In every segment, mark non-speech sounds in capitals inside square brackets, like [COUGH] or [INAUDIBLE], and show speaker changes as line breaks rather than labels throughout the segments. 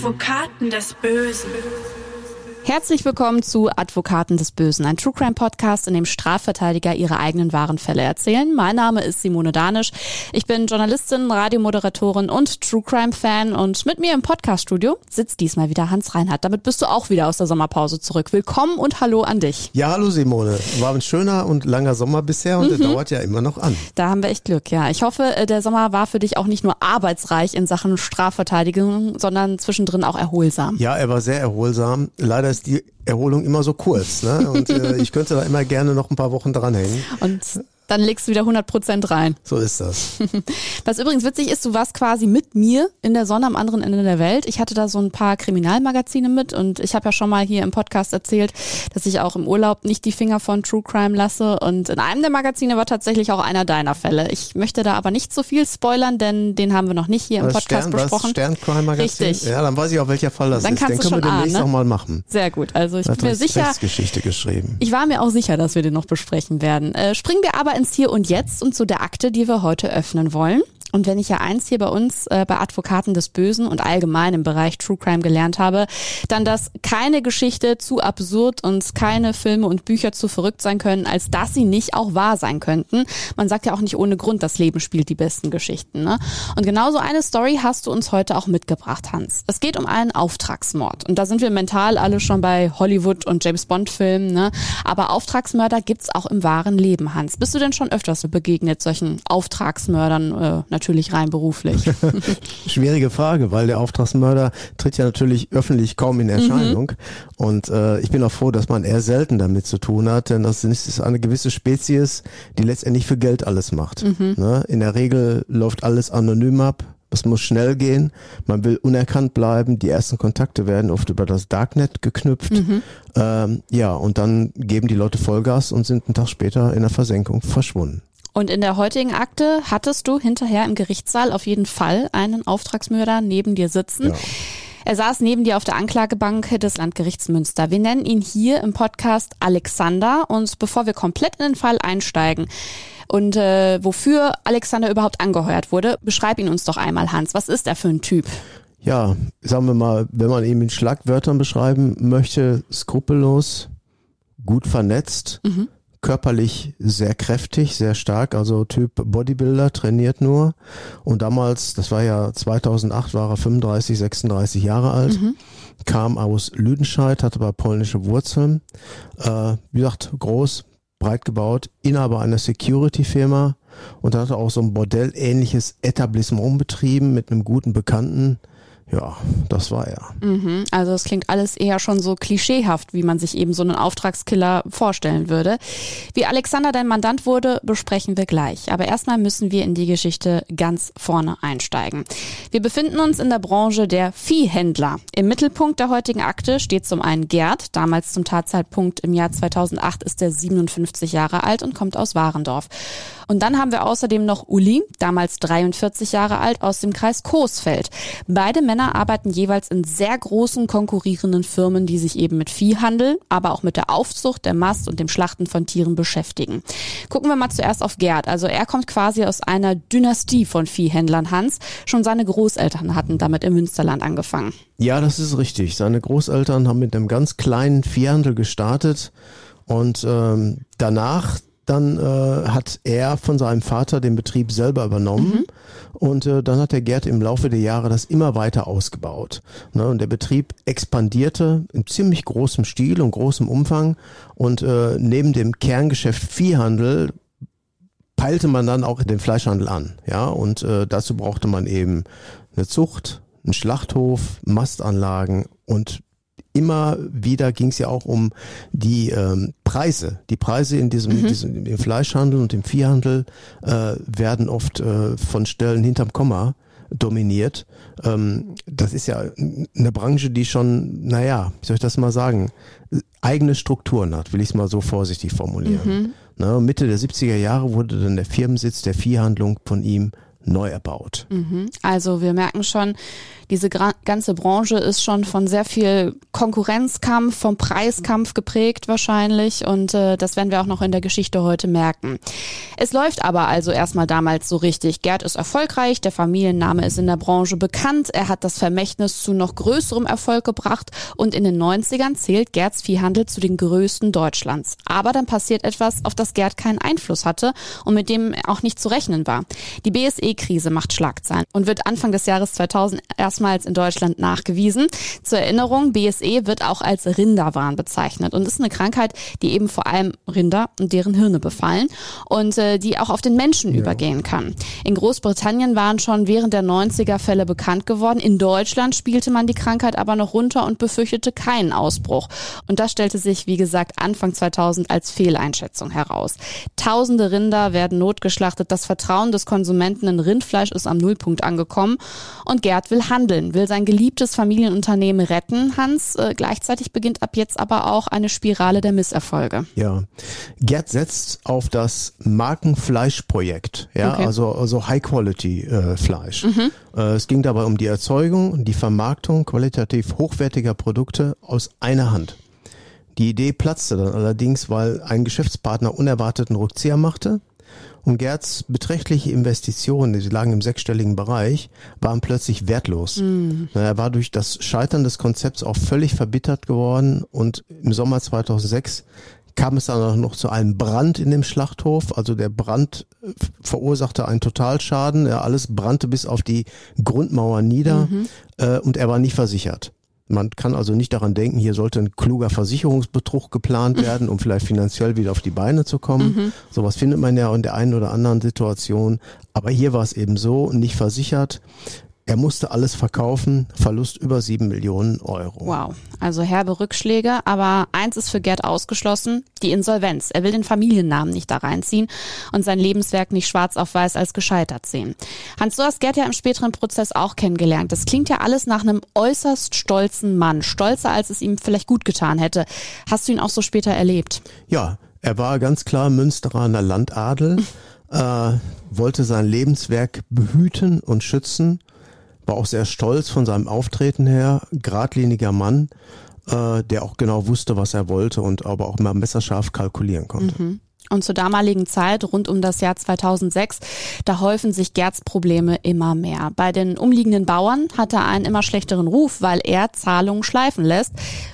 Advokaten des Bösen.
Herzlich willkommen zu Advokaten des Bösen, ein True Crime Podcast, in dem Strafverteidiger ihre eigenen wahren Fälle erzählen. Mein Name ist Simone Danisch. Ich bin Journalistin, Radiomoderatorin und True Crime Fan und mit mir im Podcaststudio sitzt diesmal wieder Hans Reinhardt. Damit bist du auch wieder aus der Sommerpause zurück. Willkommen und hallo an dich.
Ja, hallo Simone. War ein schöner und langer Sommer bisher und mhm. der dauert ja immer noch an.
Da haben wir echt Glück, ja. Ich hoffe, äh, der Sommer war für dich auch nicht nur arbeitsreich in Sachen Strafverteidigung, sondern zwischendrin auch erholsam.
Ja, er war sehr erholsam. Leider ist die Erholung immer so kurz. Ne? Und äh, ich könnte da immer gerne noch ein paar Wochen dranhängen.
Und dann legst du wieder 100 Prozent rein.
So ist das. [LAUGHS]
Was übrigens witzig ist, du warst quasi mit mir in der Sonne am anderen Ende der Welt. Ich hatte da so ein paar Kriminalmagazine mit und ich habe ja schon mal hier im Podcast erzählt, dass ich auch im Urlaub nicht die Finger von True Crime lasse. Und in einem der Magazine war tatsächlich auch einer deiner Fälle. Ich möchte da aber nicht so viel spoilern, denn den haben wir noch nicht hier im Podcast
Stern,
besprochen.
Stern Crime Magazin?
Richtig.
Ja, dann weiß ich auch, welcher Fall das
dann
ist.
Kannst
den
du
können
schon
wir demnächst
ahnen,
ne? mal machen.
Sehr gut. Also ich bin mir sicher.
Geschichte geschrieben.
Ich war mir auch sicher, dass wir den noch besprechen werden. Äh, springen wir aber ins Hier und Jetzt und zu der Akte, die wir heute öffnen wollen. Und wenn ich ja eins hier bei uns äh, bei Advokaten des Bösen und allgemein im Bereich True Crime gelernt habe, dann, dass keine Geschichte zu absurd und keine Filme und Bücher zu verrückt sein können, als dass sie nicht auch wahr sein könnten. Man sagt ja auch nicht ohne Grund, das Leben spielt die besten Geschichten. Ne? Und genauso eine Story hast du uns heute auch mitgebracht, Hans. Es geht um einen Auftragsmord. Und da sind wir mental alle schon bei Hollywood und James Bond Filmen. Ne? Aber Auftragsmörder gibt's auch im wahren Leben, Hans. Bist du denn schon öfters begegnet solchen Auftragsmördern? Äh, natürlich rein beruflich? [LAUGHS]
Schwierige Frage, weil der Auftragsmörder tritt ja natürlich öffentlich kaum in Erscheinung. Mhm. Und äh, ich bin auch froh, dass man eher selten damit zu tun hat, denn das ist eine gewisse Spezies, die letztendlich für Geld alles macht. Mhm. Ne? In der Regel läuft alles anonym ab. Es muss schnell gehen. Man will unerkannt bleiben. Die ersten Kontakte werden oft über das Darknet geknüpft. Mhm. Ähm, ja, und dann geben die Leute Vollgas und sind einen Tag später in der Versenkung verschwunden.
Und in der heutigen Akte hattest du hinterher im Gerichtssaal auf jeden Fall einen Auftragsmörder neben dir sitzen. Ja. Er saß neben dir auf der Anklagebank des Landgerichts Münster. Wir nennen ihn hier im Podcast Alexander. Und bevor wir komplett in den Fall einsteigen und äh, wofür Alexander überhaupt angeheuert wurde, beschreib ihn uns doch einmal, Hans. Was ist er für ein Typ?
Ja, sagen wir mal, wenn man ihn in Schlagwörtern beschreiben möchte, skrupellos, gut vernetzt, mhm körperlich sehr kräftig, sehr stark, also Typ Bodybuilder, trainiert nur. Und damals, das war ja 2008, war er 35, 36 Jahre alt, mhm. kam aus Lüdenscheid, hatte aber polnische Wurzeln. Äh, wie gesagt, groß, breit gebaut, Inhaber einer Security-Firma und hatte auch so ein Bordell-ähnliches Etablissement betrieben mit einem guten Bekannten, ja, das war er.
Mhm, also es klingt alles eher schon so klischeehaft, wie man sich eben so einen Auftragskiller vorstellen würde. Wie Alexander dein Mandant wurde, besprechen wir gleich. Aber erstmal müssen wir in die Geschichte ganz vorne einsteigen. Wir befinden uns in der Branche der Viehhändler. Im Mittelpunkt der heutigen Akte steht zum einen Gerd. Damals zum Tatzeitpunkt im Jahr 2008 ist er 57 Jahre alt und kommt aus Warendorf. Und dann haben wir außerdem noch Uli, damals 43 Jahre alt, aus dem Kreis Coesfeld. Beide Männer arbeiten jeweils in sehr großen konkurrierenden Firmen, die sich eben mit Viehhandel, aber auch mit der Aufzucht, der Mast und dem Schlachten von Tieren beschäftigen. Gucken wir mal zuerst auf Gerd. Also er kommt quasi aus einer Dynastie von Viehhändlern, Hans. Schon seine Großeltern hatten damit im Münsterland angefangen.
Ja, das ist richtig. Seine Großeltern haben mit einem ganz kleinen Viehhandel gestartet und ähm, danach dann äh, hat er von seinem Vater den Betrieb selber übernommen mhm. und äh, dann hat der Gerd im Laufe der Jahre das immer weiter ausgebaut. Ne? Und der Betrieb expandierte in ziemlich großem Stil und großem Umfang und äh, neben dem Kerngeschäft Viehhandel peilte man dann auch den Fleischhandel an. Ja, und äh, dazu brauchte man eben eine Zucht, einen Schlachthof, Mastanlagen und immer wieder ging es ja auch um die ähm, Preise. Die Preise in diesem, mhm. diesem im Fleischhandel und im Viehhandel äh, werden oft äh, von Stellen hinterm Komma dominiert. Ähm, das ist ja eine Branche, die schon, naja, wie soll ich das mal sagen, eigene Strukturen hat, will ich es mal so vorsichtig formulieren. Mhm. Na, Mitte der 70er Jahre wurde dann der Firmensitz der Viehhandlung von ihm neu erbaut.
Mhm. Also wir merken schon, Diese ganze Branche ist schon von sehr viel Konkurrenzkampf, vom Preiskampf geprägt wahrscheinlich und äh, das werden wir auch noch in der Geschichte heute merken. Es läuft aber also erstmal damals so richtig. Gerd ist erfolgreich, der Familienname ist in der Branche bekannt, er hat das Vermächtnis zu noch größerem Erfolg gebracht und in den 90ern zählt Gerds Viehhandel zu den größten Deutschlands. Aber dann passiert etwas, auf das Gerd keinen Einfluss hatte und mit dem auch nicht zu rechnen war. Die BSE-Krise macht Schlagzeilen und wird Anfang des Jahres 2000 erstmals in Deutschland nachgewiesen. Zur Erinnerung, BSE wird auch als Rinderwahn bezeichnet und ist eine Krankheit, die eben vor allem Rinder und deren Hirne befallen und äh, die auch auf den Menschen ja. übergehen kann. In Großbritannien waren schon während der 90er Fälle bekannt geworden. In Deutschland spielte man die Krankheit aber noch runter und befürchtete keinen Ausbruch. Und das stellte sich, wie gesagt, Anfang 2000 als Fehleinschätzung heraus. Tausende Rinder werden notgeschlachtet. Das Vertrauen des Konsumenten in Rindfleisch ist am Nullpunkt angekommen. Und Gerd will handeln, will sein geliebtes Familienunternehmen retten. Hans, äh, gleichzeitig beginnt ab jetzt aber auch eine Spirale der Misserfolge.
Ja, Gerd setzt auf das Markenfleischprojekt, ja, okay. also, also High-Quality-Fleisch. Äh, mhm. äh, es ging dabei um die Erzeugung und die Vermarktung qualitativ hochwertiger Produkte aus einer Hand. Die Idee platzte dann allerdings, weil ein Geschäftspartner unerwarteten Rückzieher machte und Gerds beträchtliche Investitionen, die lagen im sechsstelligen Bereich, waren plötzlich wertlos. Mhm. Er war durch das Scheitern des Konzepts auch völlig verbittert geworden und im Sommer 2006 kam es dann auch noch zu einem Brand in dem Schlachthof. Also der Brand äh, verursachte einen Totalschaden. Ja, alles brannte bis auf die Grundmauer nieder mhm. äh, und er war nicht versichert. Man kann also nicht daran denken, hier sollte ein kluger Versicherungsbetrug geplant [LAUGHS] werden, um vielleicht finanziell wieder auf die Beine zu kommen. Mhm. Sowas findet man ja in der einen oder anderen Situation. Aber hier war es eben so, nicht versichert. Er musste alles verkaufen, Verlust über sieben Millionen Euro.
Wow, also herbe Rückschläge, aber eins ist für Gerd ausgeschlossen, die Insolvenz. Er will den Familiennamen nicht da reinziehen und sein Lebenswerk nicht schwarz auf weiß als gescheitert sehen. Hans, du hast Gerd ja im späteren Prozess auch kennengelernt. Das klingt ja alles nach einem äußerst stolzen Mann, stolzer als es ihm vielleicht gut getan hätte. Hast du ihn auch so später erlebt?
Ja, er war ganz klar Münsteraner Landadel, [LAUGHS] äh, wollte sein Lebenswerk behüten und schützen war auch sehr stolz von seinem Auftreten her, geradliniger Mann, äh, der auch genau wusste, was er wollte und aber auch mal messerscharf kalkulieren konnte.
Mhm. Und zur damaligen Zeit, rund um das Jahr 2006, da häufen sich Gerds Probleme immer mehr. Bei den umliegenden Bauern hat er einen immer schlechteren Ruf, weil er Zahlungen schleifen lässt.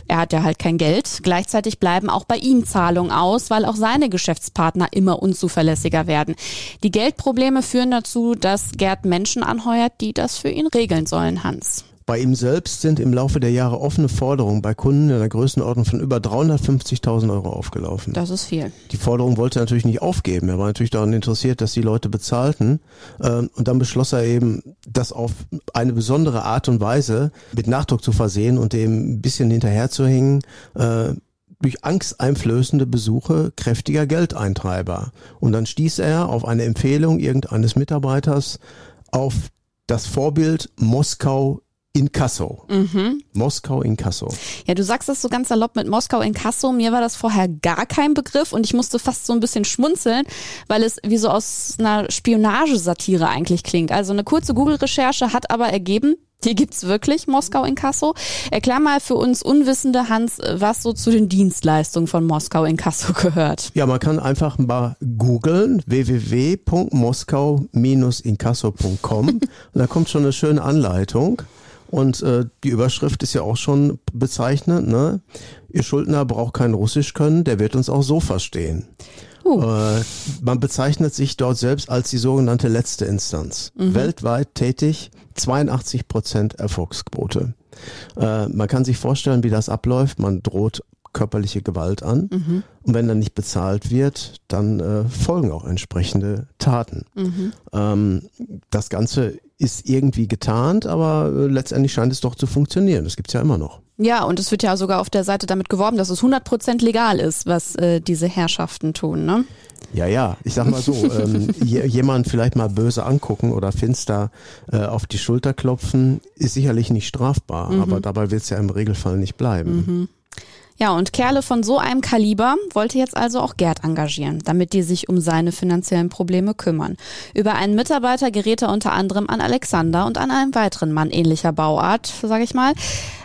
Er hat ja halt kein Geld. Gleichzeitig bleiben auch bei ihm Zahlungen aus, weil auch seine Geschäftspartner immer unzuverlässiger werden. Die Geldprobleme führen dazu, dass Gerd Menschen anheuert, die das für ihn regeln sollen, Hans.
Bei ihm selbst sind im Laufe der Jahre offene Forderungen bei Kunden in der Größenordnung von über 350.000 Euro aufgelaufen.
Das ist viel.
Die Forderung wollte er natürlich nicht aufgeben. Er war natürlich daran interessiert, dass die Leute bezahlten. Ähm, und dann beschloss er eben, das auf eine besondere Art und Weise mit Nachdruck zu versehen und dem ein bisschen hinterherzuhängen äh, durch angsteinflößende Besuche kräftiger Geldeintreiber. Und dann stieß er auf eine Empfehlung irgendeines Mitarbeiters auf das Vorbild Moskau Inkasso. Mhm. Moskau Inkasso.
Ja, du sagst das so ganz salopp mit Moskau Inkasso. Mir war das vorher gar kein Begriff und ich musste fast so ein bisschen schmunzeln, weil es wie so aus einer Spionagesatire eigentlich klingt. Also eine kurze Google-Recherche hat aber ergeben, die gibt's wirklich, Moskau Inkasso. Erklär mal für uns Unwissende, Hans, was so zu den Dienstleistungen von Moskau Inkasso gehört.
Ja, man kann einfach mal googeln www.moskau-inkasso.com und da kommt schon eine schöne Anleitung. Und äh, die Überschrift ist ja auch schon bezeichnend. Ne? Ihr Schuldner braucht kein Russisch können, der wird uns auch so verstehen. Uh. Äh, man bezeichnet sich dort selbst als die sogenannte letzte Instanz. Mhm. Weltweit tätig, 82 Prozent Erfolgsquote. Äh, man kann sich vorstellen, wie das abläuft. Man droht körperliche Gewalt an. Mhm. Und wenn dann nicht bezahlt wird, dann äh, folgen auch entsprechende Taten. Mhm. Ähm, das Ganze ist irgendwie getarnt, aber äh, letztendlich scheint es doch zu funktionieren. Das gibt's ja immer noch.
Ja, und es wird ja sogar auf der Seite damit geworben, dass es 100% legal ist, was äh, diese Herrschaften tun, ne?
Ja, ja, ich sag mal so, [LAUGHS] ähm, jemand vielleicht mal böse angucken oder finster äh, auf die Schulter klopfen, ist sicherlich nicht strafbar, mhm. aber dabei wird's ja im Regelfall nicht bleiben. Mhm.
Ja, und Kerle von so einem Kaliber wollte jetzt also auch Gerd engagieren, damit die sich um seine finanziellen Probleme kümmern. Über einen Mitarbeiter gerät er unter anderem an Alexander und an einen weiteren Mann ähnlicher Bauart, sage ich mal.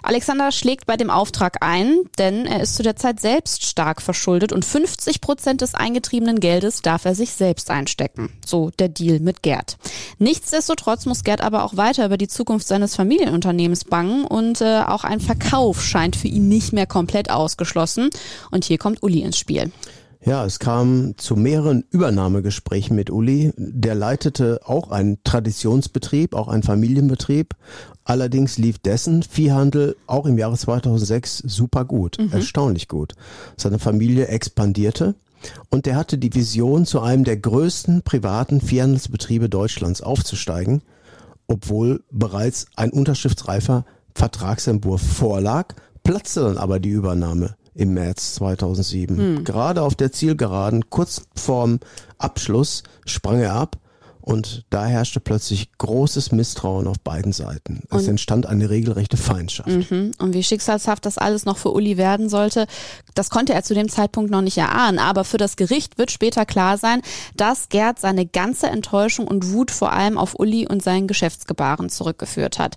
Alexander schlägt bei dem Auftrag ein, denn er ist zu der Zeit selbst stark verschuldet und 50 Prozent des eingetriebenen Geldes darf er sich selbst einstecken. So der Deal mit Gerd. Nichtsdestotrotz muss Gerd aber auch weiter über die Zukunft seines Familienunternehmens bangen und äh, auch ein Verkauf scheint für ihn nicht mehr komplett ausgeschlossen. Und hier kommt Uli ins Spiel.
Ja, es kam zu mehreren Übernahmegesprächen mit Uli. Der leitete auch einen Traditionsbetrieb, auch einen Familienbetrieb. Allerdings lief dessen Viehhandel auch im Jahre 2006 super gut, mhm. erstaunlich gut. Seine Familie expandierte und der hatte die Vision, zu einem der größten privaten Viehhandelsbetriebe Deutschlands aufzusteigen, obwohl bereits ein unterschriftsreifer Vertragsentwurf vorlag, platzte dann aber die Übernahme im März 2007. Hm. Gerade auf der Zielgeraden, kurz vorm Abschluss, sprang er ab und da herrschte plötzlich großes Misstrauen auf beiden Seiten. Es und entstand eine regelrechte Feindschaft.
Mhm. Und wie schicksalshaft das alles noch für Uli werden sollte, das konnte er zu dem Zeitpunkt noch nicht erahnen. Aber für das Gericht wird später klar sein, dass Gerd seine ganze Enttäuschung und Wut vor allem auf Uli und seinen Geschäftsgebaren zurückgeführt hat.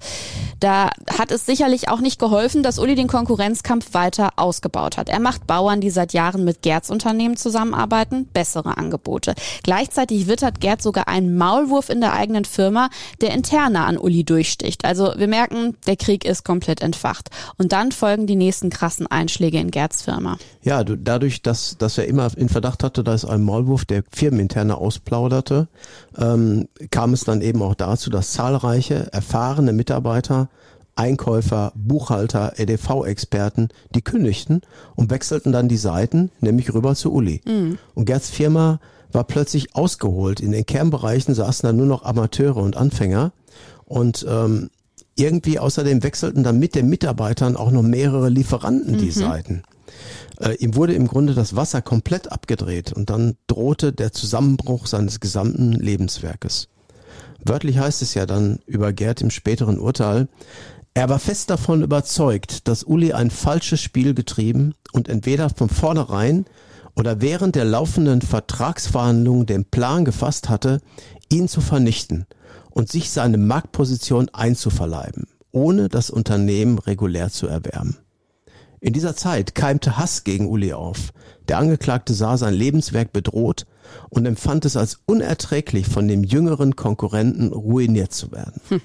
Da hat es sicherlich auch nicht geholfen, dass Uli den Konkurrenzkampf weiter ausgebaut hat. Er macht Bauern, die seit Jahren mit Gerds Unternehmen zusammenarbeiten, bessere Angebote. Gleichzeitig wittert Gerd sogar einen Maulwurf in der eigenen Firma, der interner an Uli durchsticht. Also wir merken, der Krieg ist komplett entfacht. Und dann folgen die nächsten krassen Einschläge in Gerds Firma.
Ja, dadurch, dass, dass er immer in Verdacht hatte, dass ein Maulwurf der firmeninterne ausplauderte, ähm, kam es dann eben auch dazu, dass zahlreiche erfahrene Mitarbeiter Einkäufer, Buchhalter, EDV-Experten, die kündigten und wechselten dann die Seiten, nämlich rüber zu Uli. Mhm. Und Gerds Firma war plötzlich ausgeholt. In den Kernbereichen saßen dann nur noch Amateure und Anfänger. Und ähm, irgendwie außerdem wechselten dann mit den Mitarbeitern auch noch mehrere Lieferanten die mhm. Seiten. Äh, ihm wurde im Grunde das Wasser komplett abgedreht und dann drohte der Zusammenbruch seines gesamten Lebenswerkes. Wörtlich heißt es ja dann über Gerd im späteren Urteil, er war fest davon überzeugt, dass Uli ein falsches Spiel getrieben und entweder von vornherein oder während der laufenden Vertragsverhandlungen den Plan gefasst hatte, ihn zu vernichten und sich seine Marktposition einzuverleiben, ohne das Unternehmen regulär zu erwerben. In dieser Zeit keimte Hass gegen Uli auf. Der Angeklagte sah sein Lebenswerk bedroht und empfand es als unerträglich, von dem jüngeren Konkurrenten ruiniert zu werden. Hm.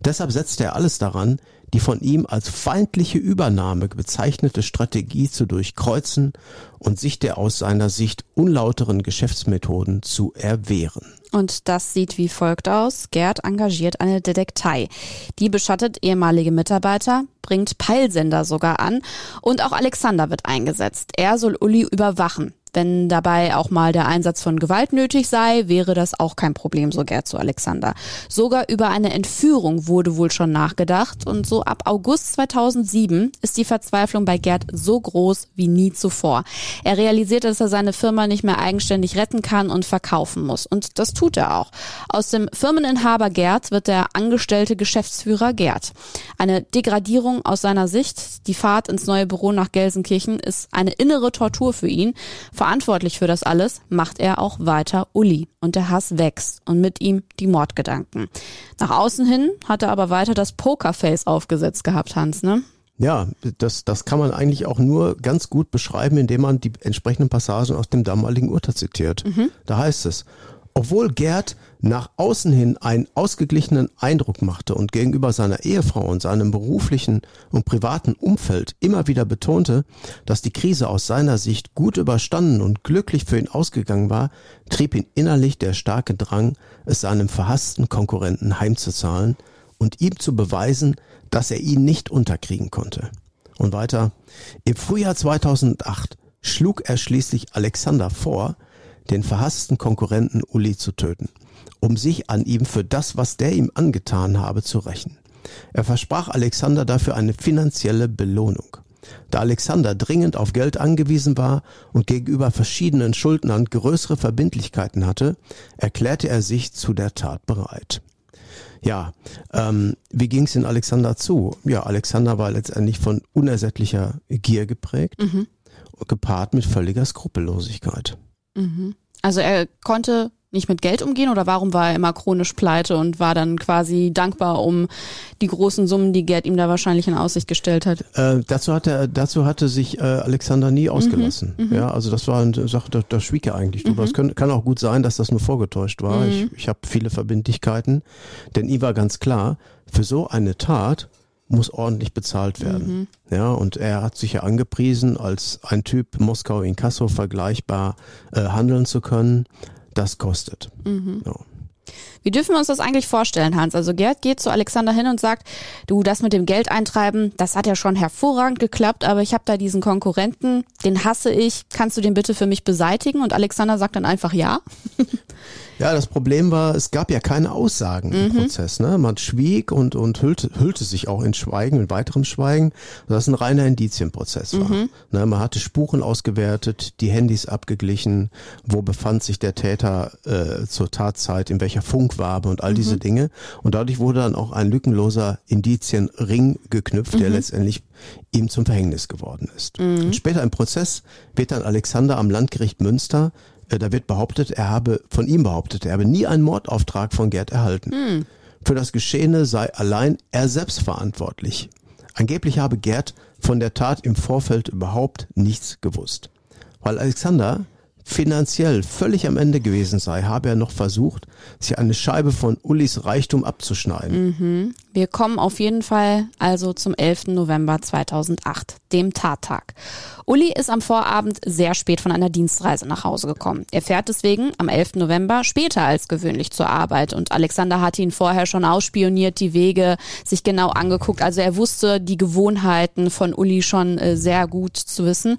Deshalb setzte er alles daran, die von ihm als feindliche Übernahme bezeichnete Strategie zu durchkreuzen und sich der aus seiner Sicht unlauteren Geschäftsmethoden zu erwehren.
Und das sieht wie folgt aus. Gerd engagiert eine Detektei. Die beschattet ehemalige Mitarbeiter, bringt Peilsender sogar an und auch Alexander wird eingesetzt. Er soll Uli überwachen. Wenn dabei auch mal der Einsatz von Gewalt nötig sei, wäre das auch kein Problem, so Gerd zu Alexander. Sogar über eine Entführung wurde wohl schon nachgedacht und so ab August 2007 ist die Verzweiflung bei Gerd so groß wie nie zuvor. Er realisiert, dass er seine Firma nicht mehr eigenständig retten kann und verkaufen muss und das tut er auch. Aus dem Firmeninhaber Gerd wird der angestellte Geschäftsführer Gerd. Eine Degradierung aus seiner Sicht, die Fahrt ins neue Büro nach Gelsenkirchen ist eine innere Tortur für ihn. Verantwortlich für das alles macht er auch weiter Uli und der Hass wächst und mit ihm die Mordgedanken. Nach außen hin hat er aber weiter das Pokerface aufgesetzt gehabt, Hans, ne?
Ja, das, das kann man eigentlich auch nur ganz gut beschreiben, indem man die entsprechenden Passagen aus dem damaligen Urteil zitiert. Mhm. Da heißt es, obwohl Gerd nach außen hin einen ausgeglichenen Eindruck machte und gegenüber seiner Ehefrau und seinem beruflichen und privaten Umfeld immer wieder betonte, dass die Krise aus seiner Sicht gut überstanden und glücklich für ihn ausgegangen war, trieb ihn innerlich der starke Drang, es seinem verhassten Konkurrenten heimzuzahlen und ihm zu beweisen, dass er ihn nicht unterkriegen konnte. Und weiter, im Frühjahr 2008 schlug er schließlich Alexander vor, den verhassten Konkurrenten Uli zu töten, um sich an ihm für das, was der ihm angetan habe, zu rächen. Er versprach Alexander dafür eine finanzielle Belohnung. Da Alexander dringend auf Geld angewiesen war und gegenüber verschiedenen Schuldnern größere Verbindlichkeiten hatte, erklärte er sich zu der Tat bereit. Ja, ähm, wie ging es in Alexander zu? Ja, Alexander war letztendlich von unersättlicher Gier geprägt, mhm. gepaart mit völliger Skrupellosigkeit.
Mhm. Also er konnte nicht mit Geld umgehen oder warum war er immer chronisch pleite und war dann quasi dankbar um die großen Summen, die Gerd ihm da wahrscheinlich in Aussicht gestellt hat?
Äh, dazu hat er, dazu hatte sich äh, Alexander nie ausgelassen. Mhm, mhm. ja, also das war eine Sache, da, da schwieg er eigentlich drüber. Mhm. Es kann, kann auch gut sein, dass das nur vorgetäuscht war. Ich, mhm. ich habe viele Verbindlichkeiten, denn ihm war ganz klar, für so eine Tat muss ordentlich bezahlt werden. Mhm. Ja, und er hat sich ja angepriesen, als ein Typ Moskau in Kassel vergleichbar äh, handeln zu können das kostet. Mhm.
Ja. Wie dürfen wir uns das eigentlich vorstellen, Hans? Also Gerd geht zu Alexander hin und sagt, du, das mit dem Geld eintreiben, das hat ja schon hervorragend geklappt, aber ich habe da diesen Konkurrenten, den hasse ich, kannst du den bitte für mich beseitigen? Und Alexander sagt dann einfach ja. [LAUGHS]
Ja, das Problem war, es gab ja keine Aussagen im mhm. Prozess. Ne? Man schwieg und, und hüllte, hüllte sich auch in Schweigen, in weiterem Schweigen, dass es ein reiner Indizienprozess war. Mhm. Ne? Man hatte Spuren ausgewertet, die Handys abgeglichen, wo befand sich der Täter äh, zur Tatzeit, in welcher Funkwabe und all mhm. diese Dinge. Und dadurch wurde dann auch ein lückenloser Indizienring geknüpft, der mhm. letztendlich ihm zum Verhängnis geworden ist. Mhm. Später im Prozess wird dann Alexander am Landgericht Münster äh, da wird behauptet, er habe, von ihm behauptet, er habe nie einen Mordauftrag von Gerd erhalten. Hm. Für das Geschehene sei allein er selbst verantwortlich. Angeblich habe Gerd von der Tat im Vorfeld überhaupt nichts gewusst. Weil Alexander finanziell völlig am Ende gewesen sei, habe er noch versucht, sich eine Scheibe von Ullis Reichtum abzuschneiden.
Mhm. Wir kommen auf jeden Fall also zum 11. November 2008, dem Tattag. Uli ist am Vorabend sehr spät von einer Dienstreise nach Hause gekommen. Er fährt deswegen am 11. November später als gewöhnlich zur Arbeit und Alexander hat ihn vorher schon ausspioniert, die Wege sich genau angeguckt. Also er wusste die Gewohnheiten von Uli schon äh, sehr gut zu wissen.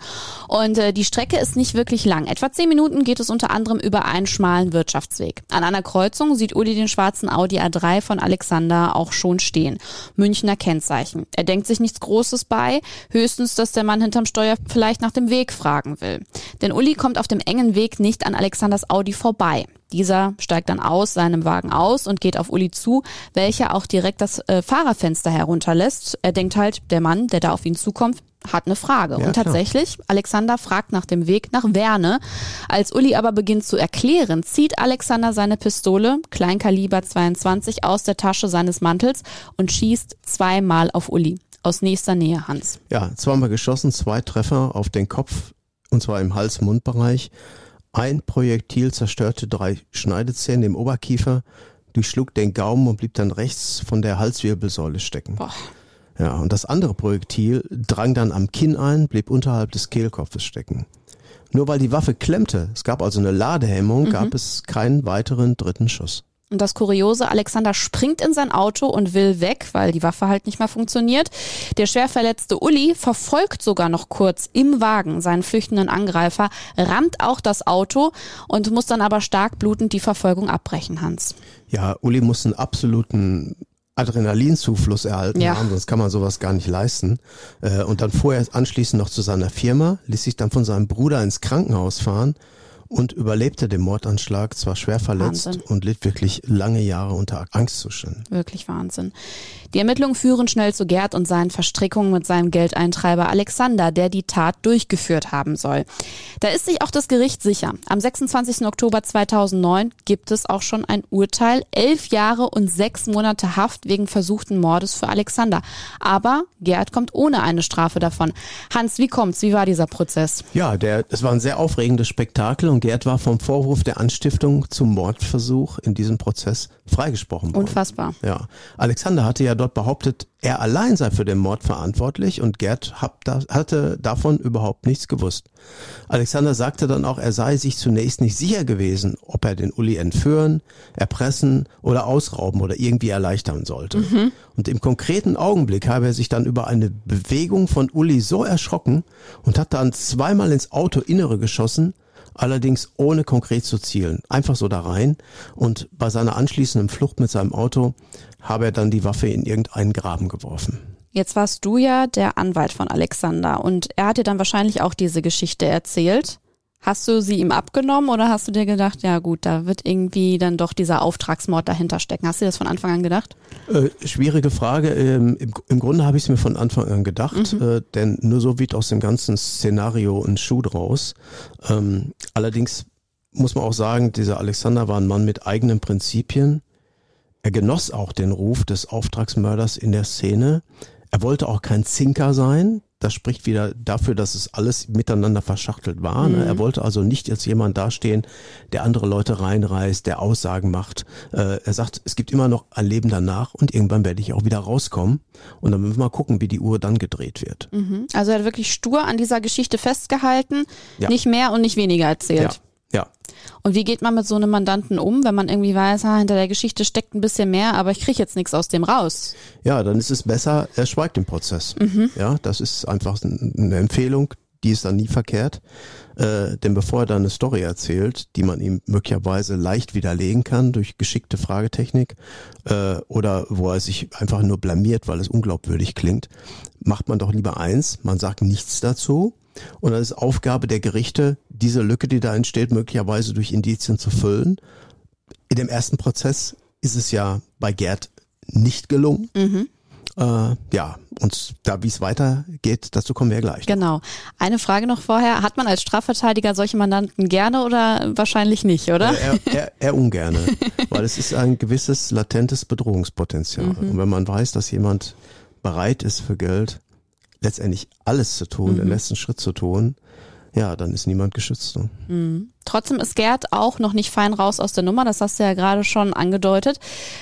Und äh, die Strecke ist nicht wirklich lang. Etwa zehn Minuten geht es unter anderem über einen schmalen Wirtschaftsweg. An einer Kreuzung sieht Uli den schwarzen Audi A3 von Alexander auch schon stehen. Münchner Kennzeichen. Er denkt sich nichts Großes bei, höchstens, dass der Mann hinterm Steuer vielleicht nach dem Weg fragen will. Denn Uli kommt auf dem engen Weg nicht an Alexanders Audi vorbei. Dieser steigt dann aus seinem Wagen aus und geht auf Uli zu, welcher auch direkt das äh, Fahrerfenster herunterlässt. Er denkt halt, der Mann, der da auf ihn zukommt, hat eine Frage. Ja, und tatsächlich, klar. Alexander fragt nach dem Weg nach Werne. Als Uli aber beginnt zu erklären, zieht Alexander seine Pistole, Kleinkaliber 22, aus der Tasche seines Mantels und schießt zweimal auf Uli aus nächster Nähe, Hans.
Ja, zweimal geschossen, zwei Treffer auf den Kopf, und zwar im Hals-Mund-Bereich. Ein Projektil zerstörte drei Schneidezähne im Oberkiefer, durchschlug den Gaumen und blieb dann rechts von der Halswirbelsäule stecken. Boah. Ja, und das andere Projektil drang dann am Kinn ein, blieb unterhalb des Kehlkopfes stecken. Nur weil die Waffe klemmte, es gab also eine Ladehemmung, mhm. gab es keinen weiteren dritten Schuss.
Und das Kuriose, Alexander springt in sein Auto und will weg, weil die Waffe halt nicht mehr funktioniert. Der schwer verletzte Uli verfolgt sogar noch kurz im Wagen seinen flüchtenden Angreifer, rammt auch das Auto und muss dann aber stark blutend die Verfolgung abbrechen, Hans.
Ja, Uli muss einen absoluten Adrenalinzufluss erhalten ja. haben, sonst kann man sowas gar nicht leisten. Äh, und dann fuhr er anschließend noch zu seiner Firma, ließ sich dann von seinem Bruder ins Krankenhaus fahren und überlebte den Mordanschlag, zwar schwer verletzt Wahnsinn. und litt wirklich lange Jahre unter Angstzuständen.
Wirklich Wahnsinn. Die Ermittlungen führen schnell zu Gerd und seinen Verstrickungen mit seinem Geldeintreiber Alexander, der die Tat durchgeführt haben soll. Da ist sich auch das Gericht sicher. Am 26. Oktober 2009 gibt es auch schon ein Urteil. Elf Jahre und sechs Monate Haft wegen versuchten Mordes für Alexander. Aber Gerd kommt ohne eine Strafe davon. Hans, wie kommt's? Wie war dieser Prozess?
Ja, der, es war ein sehr aufregendes Spektakel und Gerd war vom Vorwurf der Anstiftung zum Mordversuch in diesem Prozess freigesprochen worden.
Unfassbar.
Ja. Alexander hatte ja dort behauptet, er allein sei für den Mord verantwortlich und Gerd hatte davon überhaupt nichts gewusst. Alexander sagte dann auch, er sei sich zunächst nicht sicher gewesen, ob er den Uli entführen, erpressen oder ausrauben oder irgendwie erleichtern sollte. Mhm. Und im konkreten Augenblick habe er sich dann über eine Bewegung von Uli so erschrocken und hat dann zweimal ins Autoinnere geschossen, allerdings ohne konkret zu zielen. Einfach so da rein und bei seiner anschließenden Flucht mit seinem Auto habe er dann die Waffe in irgendeinen Graben geworfen.
Jetzt warst du ja der Anwalt von Alexander und er hat dir dann wahrscheinlich auch diese Geschichte erzählt. Hast du sie ihm abgenommen oder hast du dir gedacht, ja gut, da wird irgendwie dann doch dieser Auftragsmord dahinter stecken? Hast du das von Anfang an gedacht?
Äh, schwierige Frage. Ähm, im, Im Grunde habe ich es mir von Anfang an gedacht, mhm. äh, denn nur so wird aus dem ganzen Szenario ein Schuh draus. Ähm, allerdings muss man auch sagen, dieser Alexander war ein Mann mit eigenen Prinzipien. Er genoss auch den Ruf des Auftragsmörders in der Szene. Er wollte auch kein Zinker sein. Das spricht wieder dafür, dass es alles miteinander verschachtelt war. Ne? Mhm. Er wollte also nicht als jemand dastehen, der andere Leute reinreißt, der Aussagen macht. Äh, er sagt, es gibt immer noch ein Leben danach und irgendwann werde ich auch wieder rauskommen. Und dann müssen wir mal gucken, wie die Uhr dann gedreht wird.
Mhm. Also er hat wirklich stur an dieser Geschichte festgehalten, ja. nicht mehr und nicht weniger erzählt.
Ja. Ja.
Und wie geht man mit so einem Mandanten um, wenn man irgendwie weiß, ha, hinter der Geschichte steckt ein bisschen mehr, aber ich kriege jetzt nichts aus dem raus?
Ja, dann ist es besser, er schweigt im Prozess. Mhm. Ja, das ist einfach eine Empfehlung, die ist dann nie verkehrt. Äh, denn bevor er dann eine Story erzählt, die man ihm möglicherweise leicht widerlegen kann durch geschickte Fragetechnik äh, oder wo er sich einfach nur blamiert, weil es unglaubwürdig klingt, macht man doch lieber eins, man sagt nichts dazu und dann ist Aufgabe der Gerichte, diese Lücke, die da entsteht, möglicherweise durch Indizien zu füllen. In dem ersten Prozess ist es ja bei Gerd nicht gelungen. Mhm. Äh, ja, und da wie es weitergeht, dazu kommen wir ja gleich.
Genau. Eine Frage noch vorher. Hat man als Strafverteidiger solche Mandanten gerne oder wahrscheinlich nicht, oder?
Eher, eher, eher ungerne, [LAUGHS] weil es ist ein gewisses latentes Bedrohungspotenzial. Mhm. Und wenn man weiß, dass jemand bereit ist für Geld, letztendlich alles zu tun, mhm. den letzten Schritt zu tun, ja, dann ist niemand geschützt. Ne?
Mhm. Trotzdem ist Gerd auch noch nicht fein raus aus der Nummer, das hast du ja gerade schon angedeutet,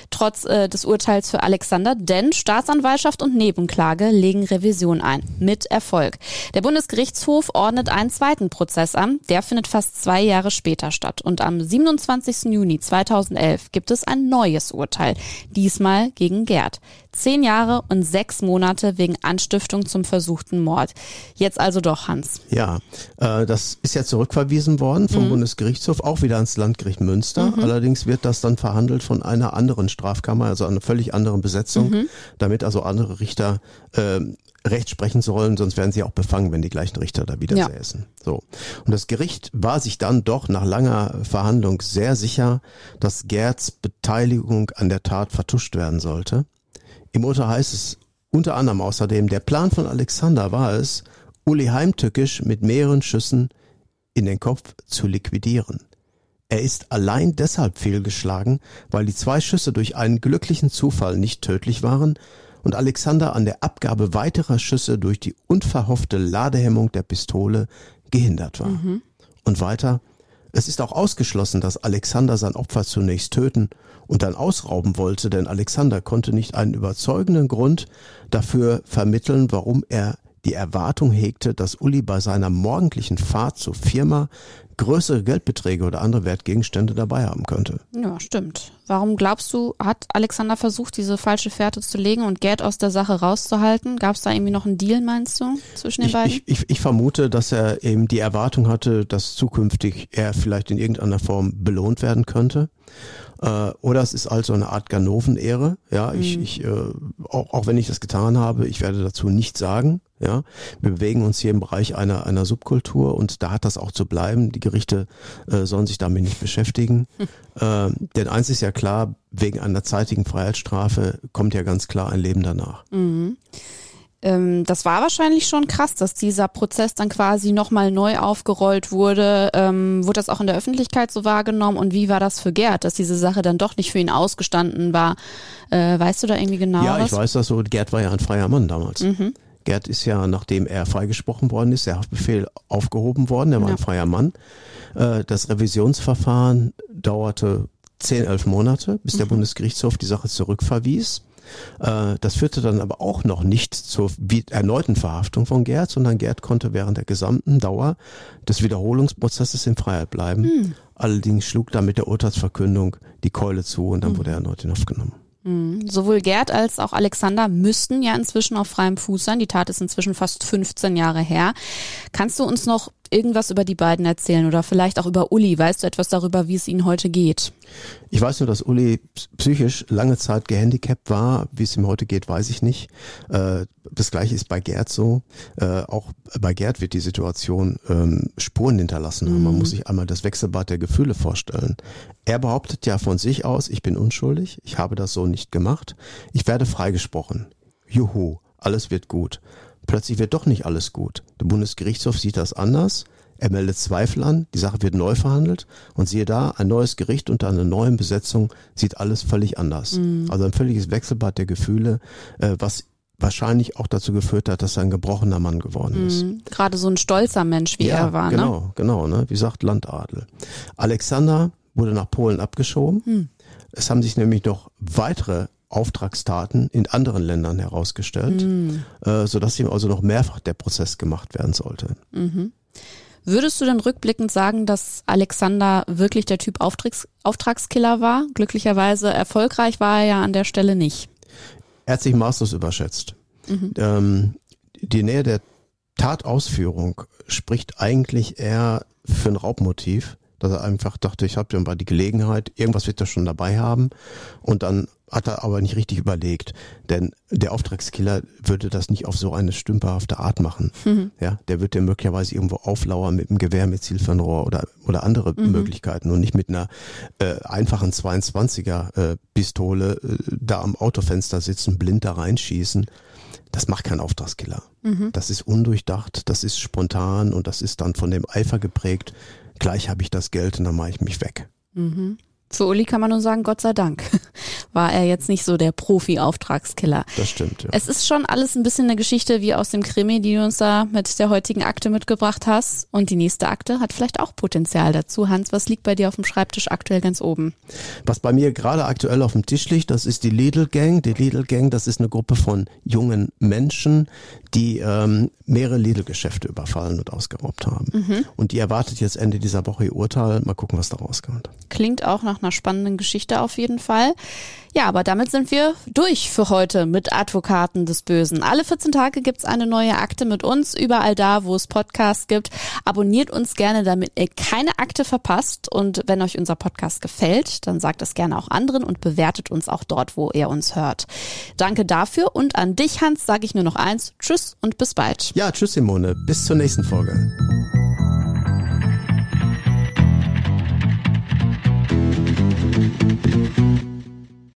trotz äh, des Urteils für Alexander, denn Staatsanwaltschaft und Nebenklage legen Revision ein, mit Erfolg. Der Bundesgerichtshof ordnet einen zweiten Prozess an, der findet fast zwei Jahre später statt und am 27. Juni 2011 gibt es ein neues Urteil, diesmal gegen Gerd. Zehn Jahre und sechs Monate wegen Anstiftung zum versuchten Mord. Jetzt also doch, Hans.
Ja, äh, das ist ja zurückverwiesen worden vom mhm. Bundesgerichtshof, auch wieder ans Landgericht Münster. Mhm. Allerdings wird das dann verhandelt von einer anderen Strafkammer, also einer völlig anderen Besetzung, mhm. damit also andere Richter äh, Recht sprechen sollen, sonst werden sie auch befangen, wenn die gleichen Richter da wieder ja. säßen. So. Und das Gericht war sich dann doch nach langer Verhandlung sehr sicher, dass Gerds Beteiligung an der Tat vertuscht werden sollte. Im Urteil heißt es unter anderem außerdem, der Plan von Alexander war es, Uli heimtückisch mit mehreren Schüssen in den Kopf zu liquidieren. Er ist allein deshalb fehlgeschlagen, weil die zwei Schüsse durch einen glücklichen Zufall nicht tödlich waren und Alexander an der Abgabe weiterer Schüsse durch die unverhoffte Ladehemmung der Pistole gehindert war. Mhm. Und weiter, es ist auch ausgeschlossen, dass Alexander sein Opfer zunächst töten und dann ausrauben wollte, denn Alexander konnte nicht einen überzeugenden Grund dafür vermitteln, warum er die Erwartung hegte, dass Uli bei seiner morgendlichen Fahrt zur Firma größere Geldbeträge oder andere Wertgegenstände dabei haben könnte.
Ja, stimmt. Warum glaubst du, hat Alexander versucht, diese falsche Fährte zu legen und Geld aus der Sache rauszuhalten? Gab es da irgendwie noch einen Deal, meinst du, zwischen den
ich,
beiden?
Ich, ich, ich vermute, dass er eben die Erwartung hatte, dass zukünftig er vielleicht in irgendeiner Form belohnt werden könnte. Äh, oder es ist also eine Art Ganoven-Ehre. Ja, ich, mhm. ich äh, auch, auch wenn ich das getan habe, ich werde dazu nichts sagen. Ja, wir bewegen uns hier im Bereich einer einer Subkultur und da hat das auch zu bleiben. Die Gerichte äh, sollen sich damit nicht beschäftigen. [LAUGHS] Hm. Äh, denn eins ist ja klar: Wegen einer zeitigen Freiheitsstrafe kommt ja ganz klar ein Leben danach.
Mhm ähm, das war wahrscheinlich schon krass, dass dieser Prozess dann quasi nochmal neu aufgerollt wurde. Ähm, wurde das auch in der Öffentlichkeit so wahrgenommen und wie war das für Gerd, dass diese Sache dann doch nicht für ihn ausgestanden war? Äh, weißt du da irgendwie genau?
Ja,
was?
ich weiß das so. Gerd war ja ein freier Mann damals. Mhm. Gerd ist ja, nachdem er freigesprochen worden ist, der Haftbefehl aufgehoben worden, er war ja. ein freier Mann. Äh, das Revisionsverfahren dauerte zehn, elf Monate, bis der mhm. Bundesgerichtshof die Sache zurückverwies. Äh, das führte dann aber auch noch nicht zur erneuten Verhaftung von Gerd, sondern Gerd konnte während der gesamten Dauer des Wiederholungsprozesses in Freiheit bleiben. Hm. Allerdings schlug dann mit der Urteilsverkündung die Keule zu und dann hm. wurde er erneut in Haft genommen.
Hm. Sowohl Gerd als auch Alexander müssten ja inzwischen auf freiem Fuß sein. Die Tat ist inzwischen fast 15 Jahre her. Kannst du uns noch irgendwas über die beiden erzählen oder vielleicht auch über Uli? Weißt du etwas darüber, wie es ihnen heute geht?
Ich weiß nur, dass Uli psychisch lange Zeit gehandicapt war. Wie es ihm heute geht, weiß ich nicht. Äh, das gleiche ist bei Gerd so. Äh, auch bei Gerd wird die Situation ähm, Spuren hinterlassen haben. Man muss sich einmal das Wechselbad der Gefühle vorstellen. Er behauptet ja von sich aus, ich bin unschuldig, ich habe das so nicht gemacht, ich werde freigesprochen. Juhu, alles wird gut. Plötzlich wird doch nicht alles gut. Der Bundesgerichtshof sieht das anders. Er meldet Zweifel an, die Sache wird neu verhandelt und siehe da, ein neues Gericht unter einer neuen Besetzung sieht alles völlig anders. Mhm. Also ein völliges Wechselbad der Gefühle, äh, was wahrscheinlich auch dazu geführt hat, dass er ein gebrochener Mann geworden ist. Mhm.
Gerade so ein stolzer Mensch, wie ja, er war.
Genau,
ne?
genau, ne? wie sagt Landadel. Alexander wurde nach Polen abgeschoben. Mhm. Es haben sich nämlich noch weitere Auftragstaten in anderen Ländern herausgestellt, mhm. äh, sodass ihm also noch mehrfach der Prozess gemacht werden sollte.
Mhm. Würdest du denn rückblickend sagen, dass Alexander wirklich der Typ Auftrags Auftragskiller war? Glücklicherweise erfolgreich war er ja an der Stelle nicht.
Er hat sich maßlos überschätzt. Mhm. Ähm, die Nähe der Tatausführung spricht eigentlich eher für ein Raubmotiv dass er einfach dachte, ich habe ja mal die Gelegenheit, irgendwas wird er schon dabei haben und dann hat er aber nicht richtig überlegt, denn der Auftragskiller würde das nicht auf so eine stümperhafte Art machen. Mhm. Ja, der würde möglicherweise irgendwo auflauern mit einem Gewehr mit Zielfernrohr oder oder andere mhm. Möglichkeiten und nicht mit einer äh, einfachen 22er äh, Pistole äh, da am Autofenster sitzen, blind da reinschießen. Das macht kein Auftragskiller. Mhm. Das ist undurchdacht, das ist spontan und das ist dann von dem Eifer geprägt, gleich habe ich das Geld und dann mache ich mich weg.
Zu Uli kann man nur sagen, Gott sei Dank [LAUGHS] war er jetzt nicht so der Profi-Auftragskiller.
Das stimmt, ja.
Es ist schon alles ein bisschen eine Geschichte wie aus dem Krimi, die du uns da mit der heutigen Akte mitgebracht hast. Und die nächste Akte hat vielleicht auch Potenzial dazu. Hans, was liegt bei dir auf dem Schreibtisch aktuell ganz oben?
Was bei mir gerade aktuell auf dem Tisch liegt, das ist die Lidl Gang. Die Lidl Gang, das ist eine Gruppe von jungen Menschen, die ähm, mehrere Lidl-Geschäfte überfallen und ausgeraubt haben. Mhm. Und die erwartet jetzt Ende dieser Woche ihr Urteil. Mal gucken, was da rauskommt.
Klingt auch nach einer spannenden Geschichte auf jeden Fall. Ja, aber damit sind wir durch für heute mit Advokaten des Bösen. Alle 14 Tage gibt's eine neue Akte mit uns, überall da, wo es Podcasts gibt. Abonniert uns gerne, damit ihr keine Akte verpasst. Und wenn euch unser Podcast gefällt, dann sagt es gerne auch anderen und bewertet uns auch dort, wo ihr uns hört. Danke dafür und an dich, Hans, sage ich nur noch eins. Tschüss und bis bald.
Ja, tschüss, Simone. Bis zur nächsten Folge.